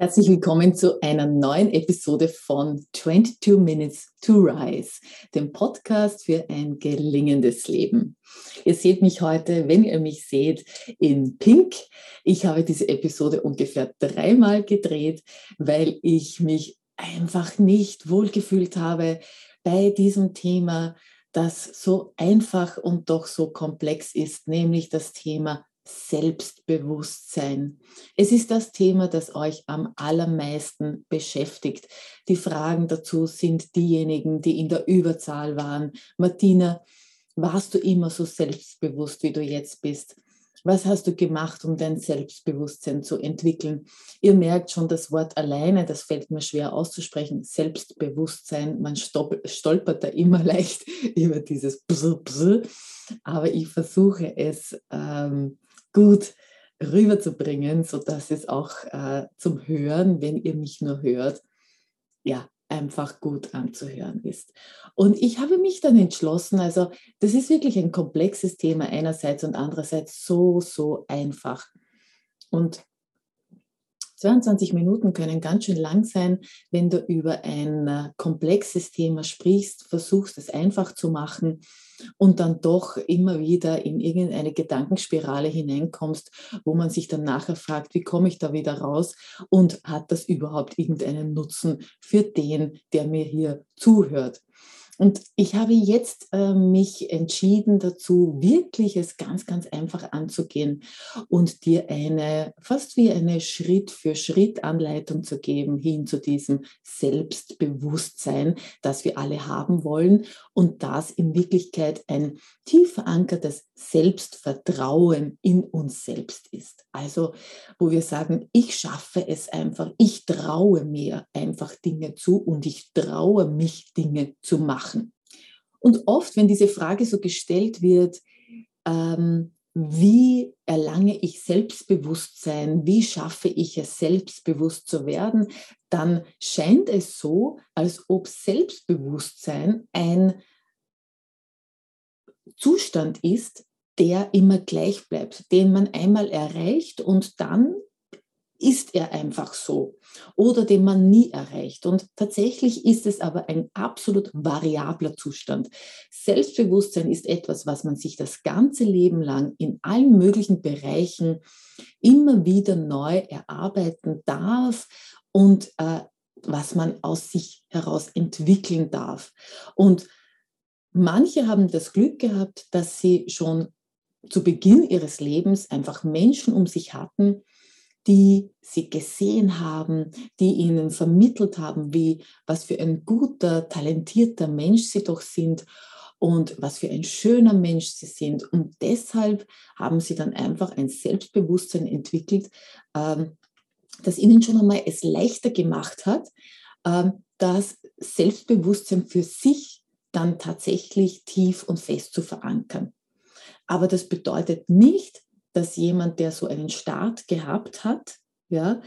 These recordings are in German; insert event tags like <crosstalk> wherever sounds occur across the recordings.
Herzlich willkommen zu einer neuen Episode von 22 Minutes to Rise, dem Podcast für ein gelingendes Leben. Ihr seht mich heute, wenn ihr mich seht, in Pink. Ich habe diese Episode ungefähr dreimal gedreht, weil ich mich einfach nicht wohlgefühlt habe bei diesem Thema, das so einfach und doch so komplex ist, nämlich das Thema Selbstbewusstsein. Es ist das Thema, das euch am allermeisten beschäftigt. Die Fragen dazu sind diejenigen, die in der Überzahl waren. Martina, warst du immer so selbstbewusst, wie du jetzt bist? Was hast du gemacht, um dein Selbstbewusstsein zu entwickeln? Ihr merkt schon, das Wort alleine, das fällt mir schwer auszusprechen. Selbstbewusstsein, man stolpert da immer <laughs> leicht über dieses Bzz, Bzz. Aber ich versuche es ähm, gut rüberzubringen, sodass es auch äh, zum Hören, wenn ihr mich nur hört, ja, einfach gut anzuhören ist. Und ich habe mich dann entschlossen, also das ist wirklich ein komplexes Thema einerseits und andererseits so, so einfach. Und 22 Minuten können ganz schön lang sein, wenn du über ein äh, komplexes Thema sprichst, versuchst es einfach zu machen und dann doch immer wieder in irgendeine Gedankenspirale hineinkommst, wo man sich dann nachher fragt, wie komme ich da wieder raus und hat das überhaupt irgendeinen Nutzen für den, der mir hier zuhört. Und ich habe jetzt äh, mich entschieden dazu, wirklich es ganz, ganz einfach anzugehen und dir eine, fast wie eine Schritt-für-Schritt-Anleitung zu geben hin zu diesem Selbstbewusstsein, das wir alle haben wollen und das in Wirklichkeit ein tief verankertes Selbstvertrauen in uns selbst ist. Also, wo wir sagen, ich schaffe es einfach, ich traue mir einfach Dinge zu und ich traue mich Dinge zu machen. Und oft, wenn diese Frage so gestellt wird, ähm, wie erlange ich Selbstbewusstsein, wie schaffe ich es, selbstbewusst zu werden, dann scheint es so, als ob Selbstbewusstsein ein Zustand ist, der immer gleich bleibt, den man einmal erreicht und dann ist er einfach so oder den man nie erreicht. Und tatsächlich ist es aber ein absolut variabler Zustand. Selbstbewusstsein ist etwas, was man sich das ganze Leben lang in allen möglichen Bereichen immer wieder neu erarbeiten darf und äh, was man aus sich heraus entwickeln darf. Und manche haben das Glück gehabt, dass sie schon zu Beginn ihres Lebens einfach Menschen um sich hatten, die sie gesehen haben, die ihnen vermittelt haben, wie was für ein guter, talentierter Mensch sie doch sind und was für ein schöner Mensch sie sind. Und deshalb haben sie dann einfach ein Selbstbewusstsein entwickelt, ähm, das ihnen schon einmal es leichter gemacht hat, ähm, das Selbstbewusstsein für sich dann tatsächlich tief und fest zu verankern. Aber das bedeutet nicht, dass jemand, der so einen Start gehabt hat, ja,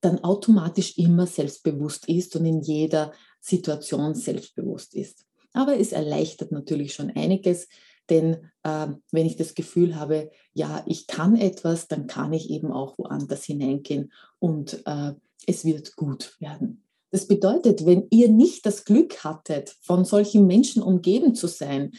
dann automatisch immer selbstbewusst ist und in jeder Situation selbstbewusst ist. Aber es erleichtert natürlich schon einiges, denn äh, wenn ich das Gefühl habe, ja, ich kann etwas, dann kann ich eben auch woanders hineingehen und äh, es wird gut werden. Das bedeutet, wenn ihr nicht das Glück hattet, von solchen Menschen umgeben zu sein,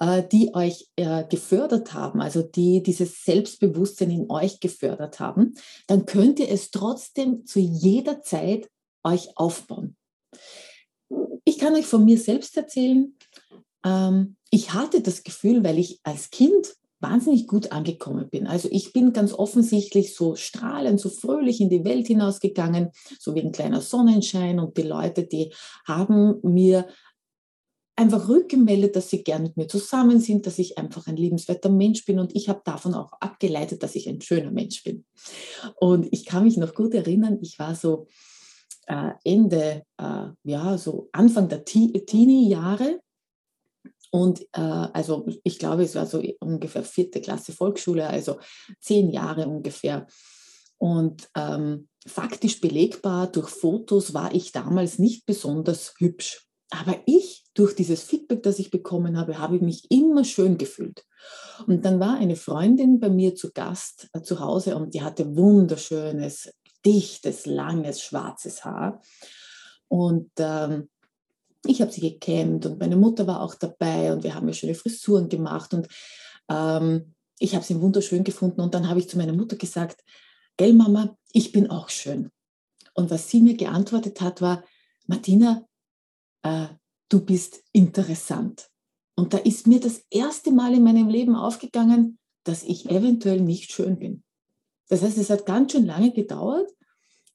die euch äh, gefördert haben, also die dieses Selbstbewusstsein in euch gefördert haben, dann könnt ihr es trotzdem zu jeder Zeit euch aufbauen. Ich kann euch von mir selbst erzählen, ähm, ich hatte das Gefühl, weil ich als Kind wahnsinnig gut angekommen bin. Also ich bin ganz offensichtlich so strahlend, so fröhlich in die Welt hinausgegangen, so wie ein kleiner Sonnenschein und die Leute, die haben mir einfach rückgemeldet, dass sie gern mit mir zusammen sind, dass ich einfach ein liebenswerter Mensch bin und ich habe davon auch abgeleitet, dass ich ein schöner Mensch bin. Und ich kann mich noch gut erinnern, ich war so äh, Ende, äh, ja, so Anfang der Teenie-Jahre und äh, also ich glaube, es war so ungefähr vierte Klasse Volksschule, also zehn Jahre ungefähr. Und ähm, faktisch belegbar durch Fotos war ich damals nicht besonders hübsch. Aber ich, durch dieses Feedback, das ich bekommen habe, habe ich mich immer schön gefühlt. Und dann war eine Freundin bei mir zu Gast äh, zu Hause und die hatte wunderschönes, dichtes, langes, schwarzes Haar. Und ähm, ich habe sie gekämmt und meine Mutter war auch dabei und wir haben mir schöne Frisuren gemacht und ähm, ich habe sie wunderschön gefunden und dann habe ich zu meiner Mutter gesagt, gell Mama, ich bin auch schön. Und was sie mir geantwortet hat, war, Martina, äh, du bist interessant. Und da ist mir das erste Mal in meinem Leben aufgegangen, dass ich eventuell nicht schön bin. Das heißt, es hat ganz schön lange gedauert,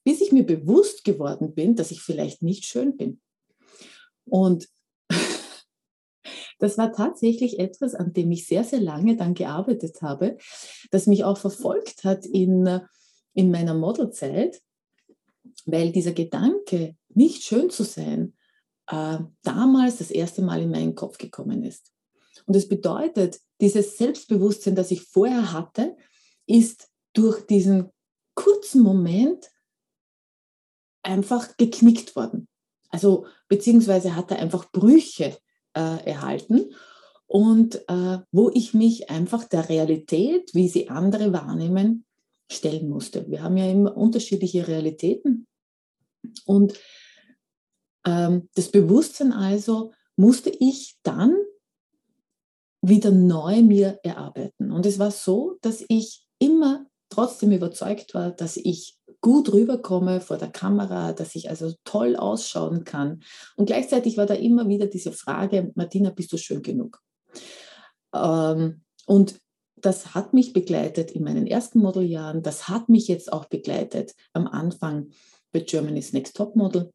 bis ich mir bewusst geworden bin, dass ich vielleicht nicht schön bin. Und <laughs> das war tatsächlich etwas, an dem ich sehr, sehr lange dann gearbeitet habe, das mich auch verfolgt hat in, in meiner Modelzeit, weil dieser Gedanke, nicht schön zu sein, äh, damals das erste Mal in meinen Kopf gekommen ist. Und das bedeutet, dieses Selbstbewusstsein, das ich vorher hatte, ist durch diesen kurzen Moment einfach geknickt worden. Also beziehungsweise hat er einfach Brüche äh, erhalten und äh, wo ich mich einfach der Realität, wie sie andere wahrnehmen, stellen musste. Wir haben ja immer unterschiedliche Realitäten und das Bewusstsein also musste ich dann wieder neu mir erarbeiten. Und es war so, dass ich immer trotzdem überzeugt war, dass ich gut rüberkomme vor der Kamera, dass ich also toll ausschauen kann. Und gleichzeitig war da immer wieder diese Frage, Martina, bist du schön genug? Ähm, und das hat mich begleitet in meinen ersten Modeljahren, das hat mich jetzt auch begleitet am Anfang bei Germany's Next Top Model.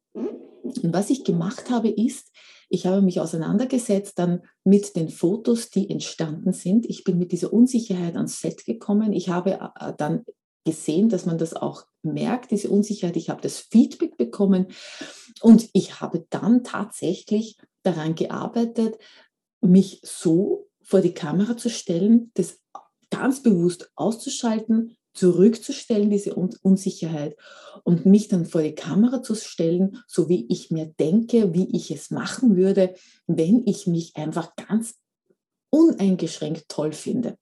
Und was ich gemacht habe, ist, ich habe mich auseinandergesetzt dann mit den Fotos, die entstanden sind. Ich bin mit dieser Unsicherheit ans Set gekommen. Ich habe äh, dann gesehen, dass man das auch merkt, diese Unsicherheit. Ich habe das Feedback bekommen und ich habe dann tatsächlich daran gearbeitet, mich so vor die Kamera zu stellen, das ganz bewusst auszuschalten, zurückzustellen, diese Unsicherheit und mich dann vor die Kamera zu stellen, so wie ich mir denke, wie ich es machen würde, wenn ich mich einfach ganz uneingeschränkt toll finde.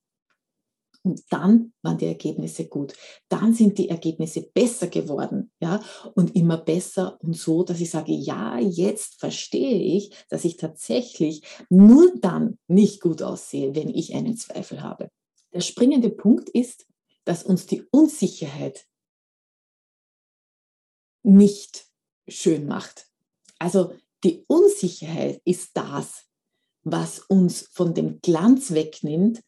Und dann waren die Ergebnisse gut. Dann sind die Ergebnisse besser geworden, ja, und immer besser und so, dass ich sage, ja, jetzt verstehe ich, dass ich tatsächlich nur dann nicht gut aussehe, wenn ich einen Zweifel habe. Der springende Punkt ist, dass uns die Unsicherheit nicht schön macht. Also die Unsicherheit ist das, was uns von dem Glanz wegnimmt,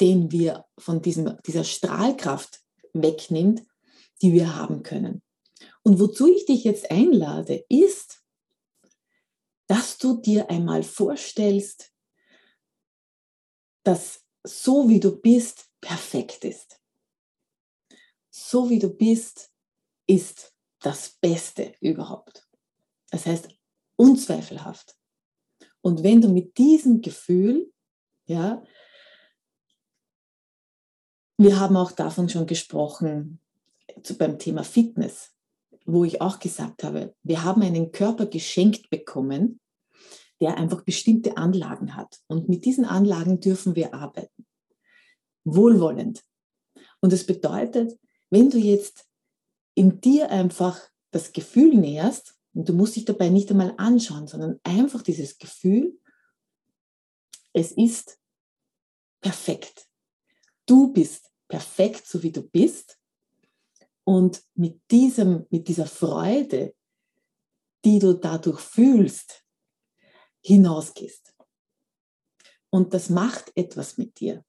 den wir von diesem, dieser Strahlkraft wegnimmt, die wir haben können. Und wozu ich dich jetzt einlade, ist, dass du dir einmal vorstellst, dass so wie du bist, perfekt ist so wie du bist, ist das Beste überhaupt. Das heißt, unzweifelhaft. Und wenn du mit diesem Gefühl, ja, wir haben auch davon schon gesprochen beim Thema Fitness, wo ich auch gesagt habe, wir haben einen Körper geschenkt bekommen, der einfach bestimmte Anlagen hat. Und mit diesen Anlagen dürfen wir arbeiten. Wohlwollend. Und das bedeutet, wenn du jetzt in dir einfach das Gefühl näherst, und du musst dich dabei nicht einmal anschauen, sondern einfach dieses Gefühl, es ist perfekt. Du bist perfekt, so wie du bist. Und mit, diesem, mit dieser Freude, die du dadurch fühlst, hinausgehst. Und das macht etwas mit dir.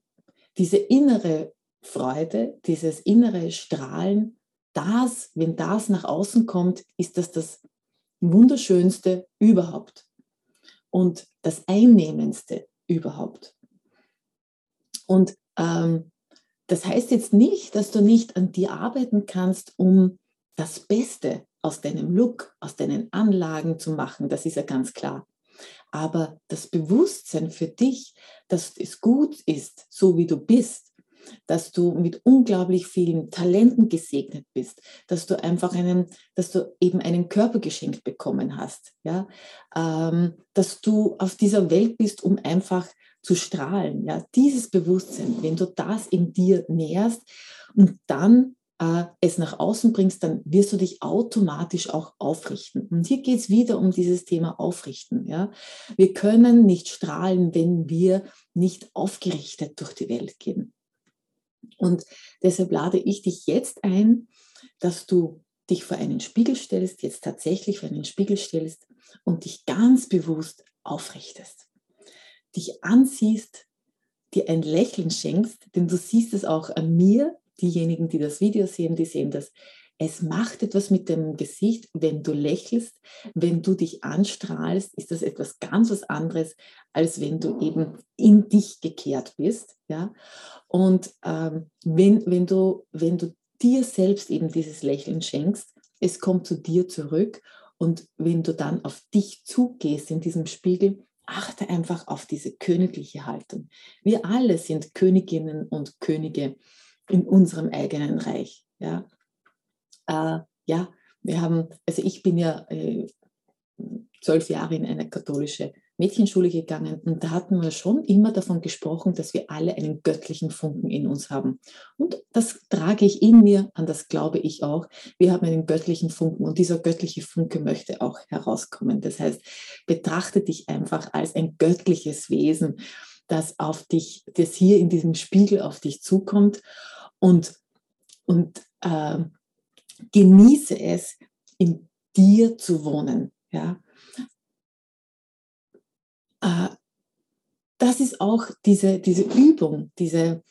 Diese innere Freude, dieses innere Strahlen, das, wenn das nach außen kommt, ist das das Wunderschönste überhaupt und das Einnehmendste überhaupt. Und ähm, das heißt jetzt nicht, dass du nicht an dir arbeiten kannst, um das Beste aus deinem Look, aus deinen Anlagen zu machen. Das ist ja ganz klar. Aber das Bewusstsein für dich, dass es gut ist, so wie du bist, dass du mit unglaublich vielen Talenten gesegnet bist, dass du einfach einen, dass du eben einen Körper geschenkt bekommen hast, ja, ähm, dass du auf dieser Welt bist, um einfach zu strahlen, ja, dieses Bewusstsein, wenn du das in dir näherst und dann äh, es nach außen bringst, dann wirst du dich automatisch auch aufrichten. Und hier geht es wieder um dieses Thema Aufrichten. Ja? Wir können nicht strahlen, wenn wir nicht aufgerichtet durch die Welt gehen. Und deshalb lade ich dich jetzt ein, dass du dich vor einen Spiegel stellst, jetzt tatsächlich vor einen Spiegel stellst und dich ganz bewusst aufrichtest. Dich ansiehst, dir ein Lächeln schenkst, denn du siehst es auch an mir, diejenigen, die das Video sehen, die sehen das. Es macht etwas mit dem Gesicht, wenn du lächelst, wenn du dich anstrahlst, ist das etwas ganz was anderes, als wenn du eben in dich gekehrt bist. Ja? Und ähm, wenn, wenn, du, wenn du dir selbst eben dieses Lächeln schenkst, es kommt zu dir zurück und wenn du dann auf dich zugehst in diesem Spiegel, achte einfach auf diese königliche Haltung. Wir alle sind Königinnen und Könige in unserem eigenen Reich. Ja, äh, ja wir haben, also ich bin ja äh, zwölf Jahre in eine katholische Mädchenschule gegangen und da hatten wir schon immer davon gesprochen, dass wir alle einen göttlichen Funken in uns haben. Und das trage ich in mir, an das glaube ich auch. Wir haben einen göttlichen Funken und dieser göttliche Funke möchte auch herauskommen. Das heißt, betrachte dich einfach als ein göttliches Wesen, das auf dich, das hier in diesem Spiegel auf dich zukommt und, und äh, genieße es, in dir zu wohnen. Ja? Äh, das ist auch diese, diese Übung, diese,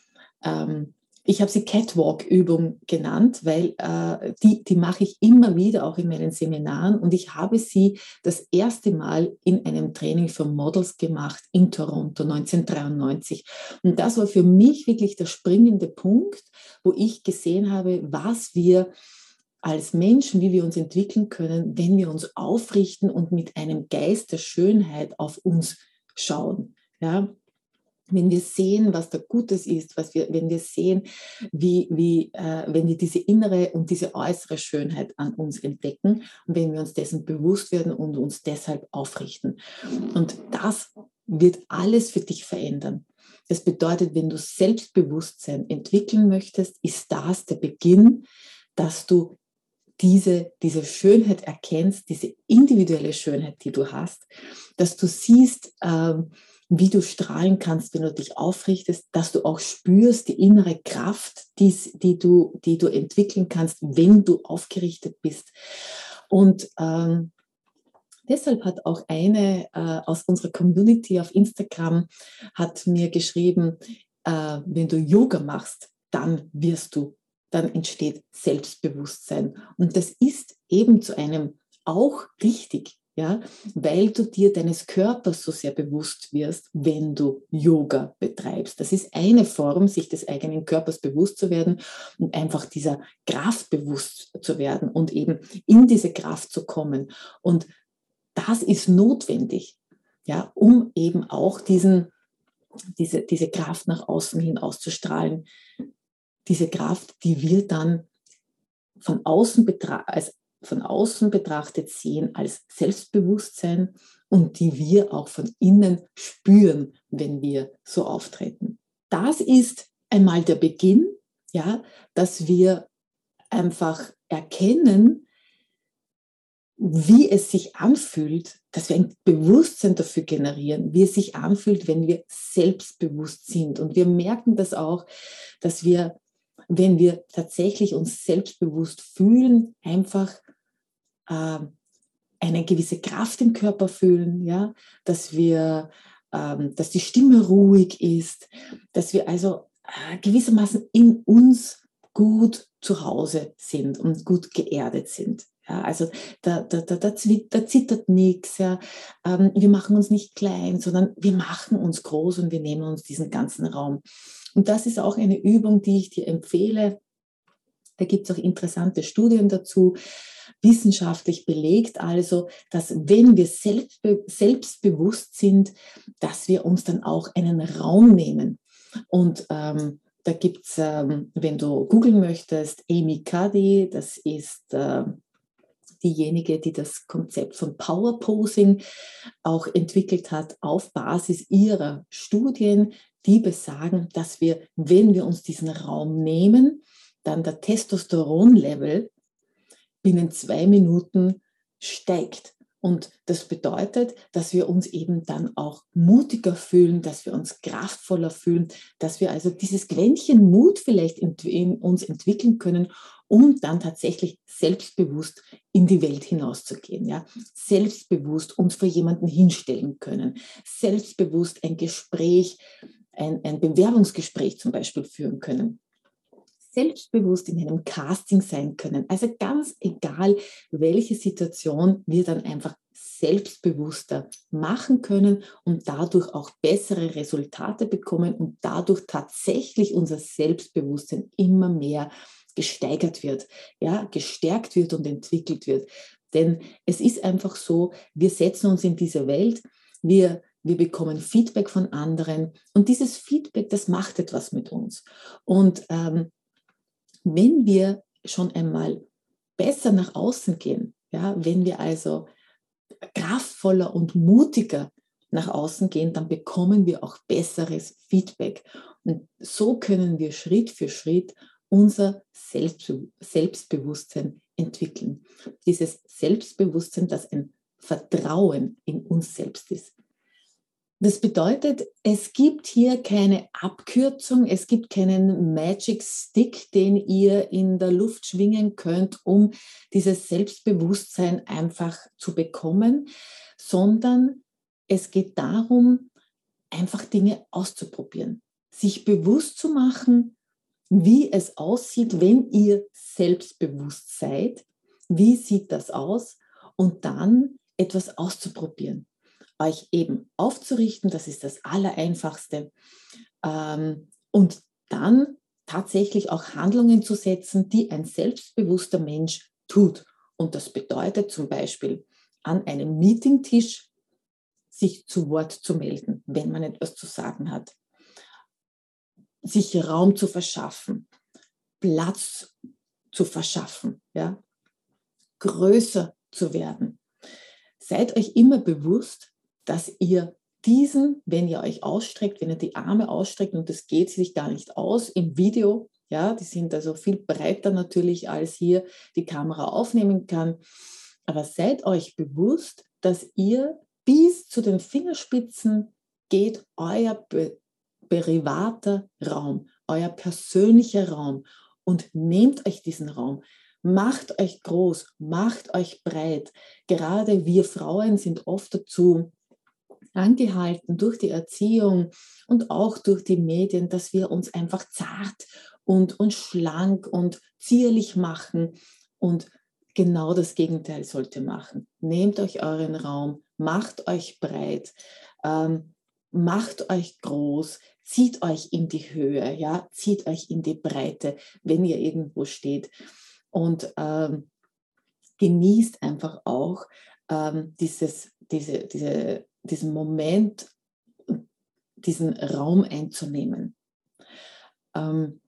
ähm, ich habe sie Catwalk-Übung genannt, weil äh, die, die mache ich immer wieder auch in meinen Seminaren und ich habe sie das erste Mal in einem Training für Models gemacht in Toronto 1993. Und das war für mich wirklich der springende Punkt, wo ich gesehen habe, was wir als Menschen, wie wir uns entwickeln können, wenn wir uns aufrichten und mit einem Geist der Schönheit auf uns schauen. Ja, wenn wir sehen, was da Gutes ist, was wir, wenn wir sehen, wie, wie, äh, wenn wir diese innere und diese äußere Schönheit an uns entdecken und wenn wir uns dessen bewusst werden und uns deshalb aufrichten. Und das wird alles für dich verändern. Das bedeutet, wenn du Selbstbewusstsein entwickeln möchtest, ist das der Beginn, dass du diese, diese Schönheit erkennst, diese individuelle Schönheit, die du hast, dass du siehst, ähm, wie du strahlen kannst, wenn du dich aufrichtest, dass du auch spürst die innere Kraft, die, die, du, die du entwickeln kannst, wenn du aufgerichtet bist. Und ähm, deshalb hat auch eine äh, aus unserer Community auf Instagram hat mir geschrieben, äh, wenn du Yoga machst, dann wirst du, dann entsteht Selbstbewusstsein. Und das ist eben zu einem auch richtig ja, weil du dir deines Körpers so sehr bewusst wirst, wenn du Yoga betreibst. Das ist eine Form, sich des eigenen Körpers bewusst zu werden und einfach dieser Kraft bewusst zu werden und eben in diese Kraft zu kommen. Und das ist notwendig, ja, um eben auch diesen, diese, diese Kraft nach außen hin auszustrahlen. Diese Kraft, die wir dann von außen als von außen betrachtet sehen als Selbstbewusstsein und die wir auch von innen spüren, wenn wir so auftreten. Das ist einmal der Beginn, ja, dass wir einfach erkennen, wie es sich anfühlt, dass wir ein Bewusstsein dafür generieren, wie es sich anfühlt, wenn wir selbstbewusst sind. Und wir merken das auch, dass wir, wenn wir tatsächlich uns selbstbewusst fühlen, einfach äh, eine gewisse Kraft im Körper fühlen, ja, dass wir, ähm, dass die Stimme ruhig ist, dass wir also äh, gewissermaßen in uns gut zu Hause sind und gut geerdet sind. Ja, also da, da, da, da, zittert nichts. Ja. Ähm, wir machen uns nicht klein, sondern wir machen uns groß und wir nehmen uns diesen ganzen Raum. Und das ist auch eine Übung, die ich dir empfehle. Da gibt es auch interessante Studien dazu, wissenschaftlich belegt also, dass wenn wir selbstbe selbstbewusst sind, dass wir uns dann auch einen Raum nehmen. Und ähm, da gibt es, ähm, wenn du googeln möchtest, Amy Cuddy, das ist äh, diejenige, die das Konzept von Power Posing auch entwickelt hat auf Basis ihrer Studien, die besagen, dass wir, wenn wir uns diesen Raum nehmen, dann der Testosteronlevel binnen zwei Minuten steigt. Und das bedeutet, dass wir uns eben dann auch mutiger fühlen, dass wir uns kraftvoller fühlen, dass wir also dieses Quäntchen Mut vielleicht in uns entwickeln können, um dann tatsächlich selbstbewusst in die Welt hinauszugehen. Ja? Selbstbewusst uns vor jemanden hinstellen können, selbstbewusst ein Gespräch, ein, ein Bewerbungsgespräch zum Beispiel führen können selbstbewusst in einem Casting sein können. Also ganz egal, welche Situation wir dann einfach selbstbewusster machen können und dadurch auch bessere Resultate bekommen und dadurch tatsächlich unser Selbstbewusstsein immer mehr gesteigert wird, ja, gestärkt wird und entwickelt wird. Denn es ist einfach so, wir setzen uns in diese Welt, wir wir bekommen Feedback von anderen und dieses Feedback, das macht etwas mit uns. Und ähm, wenn wir schon einmal besser nach außen gehen, ja, wenn wir also kraftvoller und mutiger nach außen gehen, dann bekommen wir auch besseres Feedback. Und so können wir Schritt für Schritt unser Selbstbewusstsein entwickeln. Dieses Selbstbewusstsein, das ein Vertrauen in uns selbst ist. Das bedeutet, es gibt hier keine Abkürzung, es gibt keinen Magic Stick, den ihr in der Luft schwingen könnt, um dieses Selbstbewusstsein einfach zu bekommen, sondern es geht darum, einfach Dinge auszuprobieren, sich bewusst zu machen, wie es aussieht, wenn ihr selbstbewusst seid, wie sieht das aus und dann etwas auszuprobieren euch eben aufzurichten, das ist das Allereinfachste. Ähm, und dann tatsächlich auch Handlungen zu setzen, die ein selbstbewusster Mensch tut. Und das bedeutet zum Beispiel an einem Meetingtisch sich zu Wort zu melden, wenn man etwas zu sagen hat, sich Raum zu verschaffen, Platz zu verschaffen, ja, größer zu werden. Seid euch immer bewusst, dass ihr diesen, wenn ihr euch ausstreckt, wenn ihr die Arme ausstreckt und das geht sich gar nicht aus im Video, ja, die sind also viel breiter natürlich, als hier die Kamera aufnehmen kann. Aber seid euch bewusst, dass ihr bis zu den Fingerspitzen geht euer privater Raum, euer persönlicher Raum und nehmt euch diesen Raum. Macht euch groß, macht euch breit. Gerade wir Frauen sind oft dazu angehalten durch die Erziehung und auch durch die Medien, dass wir uns einfach zart und, und schlank und zierlich machen. Und genau das Gegenteil sollte machen. Nehmt euch euren Raum, macht euch breit, ähm, macht euch groß, zieht euch in die Höhe, ja, zieht euch in die Breite, wenn ihr irgendwo steht. Und ähm, genießt einfach auch ähm, dieses, diese, diese diesen Moment, diesen Raum einzunehmen. Ähm,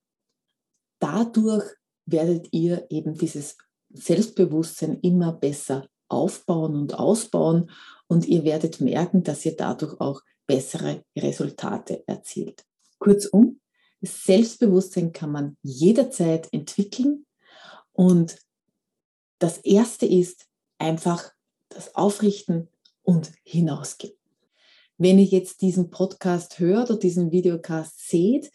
dadurch werdet ihr eben dieses Selbstbewusstsein immer besser aufbauen und ausbauen und ihr werdet merken, dass ihr dadurch auch bessere Resultate erzielt. Kurzum, Selbstbewusstsein kann man jederzeit entwickeln und das Erste ist einfach das Aufrichten und hinausgehen. Wenn ihr jetzt diesen Podcast hört oder diesen Videocast seht,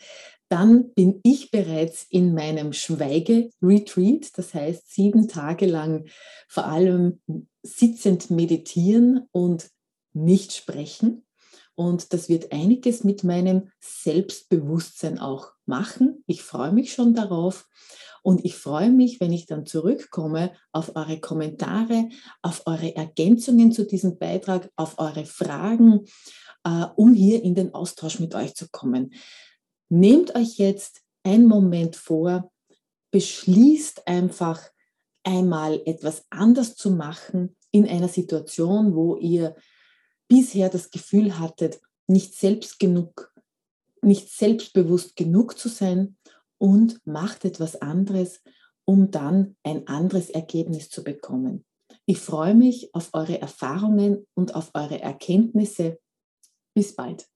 dann bin ich bereits in meinem Schweige-Retreat, das heißt sieben Tage lang vor allem sitzend meditieren und nicht sprechen. Und das wird einiges mit meinem Selbstbewusstsein auch machen. Ich freue mich schon darauf. Und ich freue mich, wenn ich dann zurückkomme auf eure Kommentare, auf eure Ergänzungen zu diesem Beitrag, auf eure Fragen, äh, um hier in den Austausch mit euch zu kommen. Nehmt euch jetzt einen Moment vor, beschließt einfach einmal etwas anders zu machen in einer Situation, wo ihr bisher das Gefühl hattet, nicht selbst genug, nicht selbstbewusst genug zu sein und macht etwas anderes, um dann ein anderes Ergebnis zu bekommen. Ich freue mich auf eure Erfahrungen und auf eure Erkenntnisse. Bis bald.